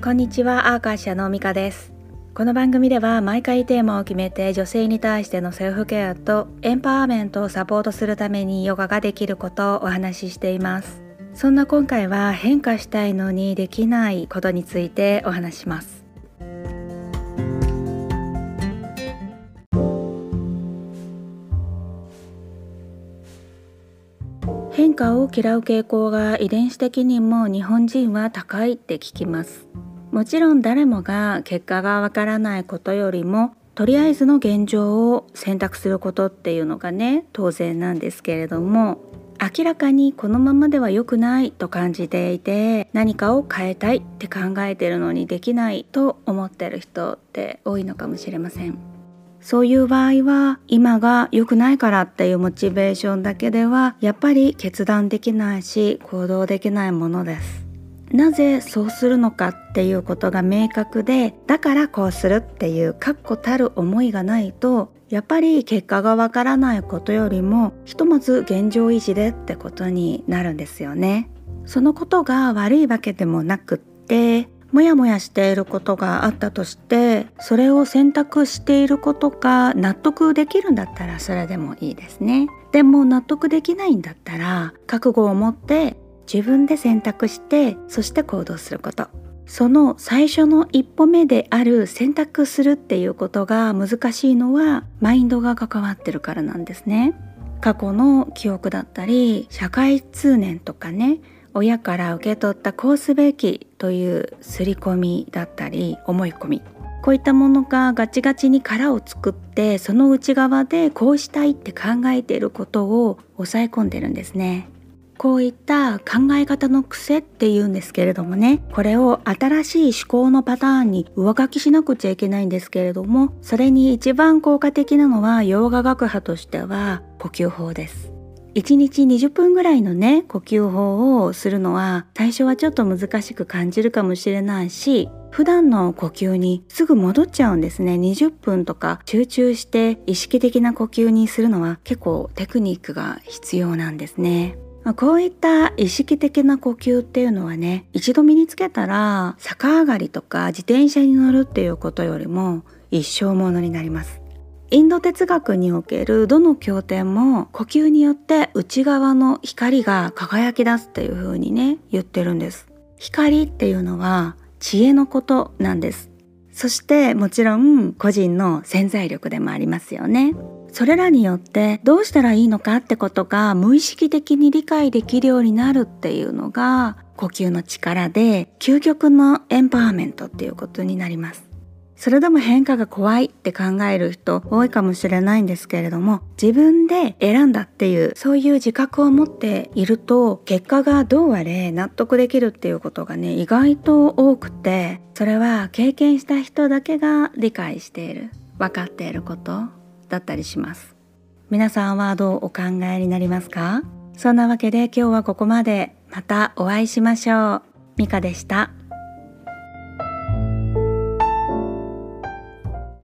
こんにちはアーカーシャのミカです。この番組では毎回テーマを決めて女性に対してのセルフケアとエンパワーメントをサポートするためにヨガができることをお話ししています。そんな今回は変化したいのにできないことについてお話します。変化を嫌う傾向が遺伝子的にも日本人は高いって聞きます。もちろん誰もが結果がわからないことよりもとりあえずの現状を選択することっていうのがね当然なんですけれども明らかにこのままでは良くないと感じていて何かを変えたいって考えてるのにできないと思ってる人って多いのかもしれません。そういう場合は今が良くないからっていうモチベーションだけではやっぱり決断できないし行動できないものです。なぜそうするのかっていうことが明確でだからこうするっていう確固たる思いがないとやっぱり結果がわからないことよりもひとまず現状維持でってことになるんですよね。そのことが悪いわけでもなくってモヤモヤしていることがあったとしてそれを選択していることが納得できるんだったらそれでもいいですねでも納得できないんだったら覚悟を持って自分で選択してそして行動すること。その最初の一歩目である選択するっていうことが難しいのはマインドが関わってるからなんですね。過去の記憶だったり社会通念とかね親から受け取ったこうすべきという刷り込みだったり思い込み。こういったものがガチガチに殻を作ってその内側でこうしたいって考えていることを抑え込んでるんですね。こういった考え方の癖っていうんですけれどもね。これを新しい思考のパターンに上書きしなくちゃいけないんですけれどもそれに一番効果的なのは洋画学派としては呼吸法です。1日20分ぐらいのね呼吸法をするのは最初はちょっと難しく感じるかもしれないし普段の呼吸にすぐ戻っちゃうんですね。20分とか集中して意識的な呼吸にするのは結構テクニックが必要なんですね。こういった意識的な呼吸っていうのはね一度身につけたら逆上がりとか自転車に乗るっていうことよりも一生ものになります。インド哲学におけるどの経典も呼吸によって内側の光が輝き出すっていう風にね言ってるんです。光っていうのは知恵のことなんです。そしてもちろん個人の潜在力でもありますよね。それらによってどうしたらいいのかってことが無意識的に理解できるようになるっていうのが呼吸の力で究極のエンパワーメントっていうことになります。それでも変化が怖いって考える人多いかもしれないんですけれども自分で選んだっていうそういう自覚を持っていると結果がどうあれ納得できるっていうことがね意外と多くてそれは経験した人だけが理解している分かっていること。だったりします。皆さんはどうお考えになりますか？そんなわけで今日はここまで。またお会いしましょう。ミカでした。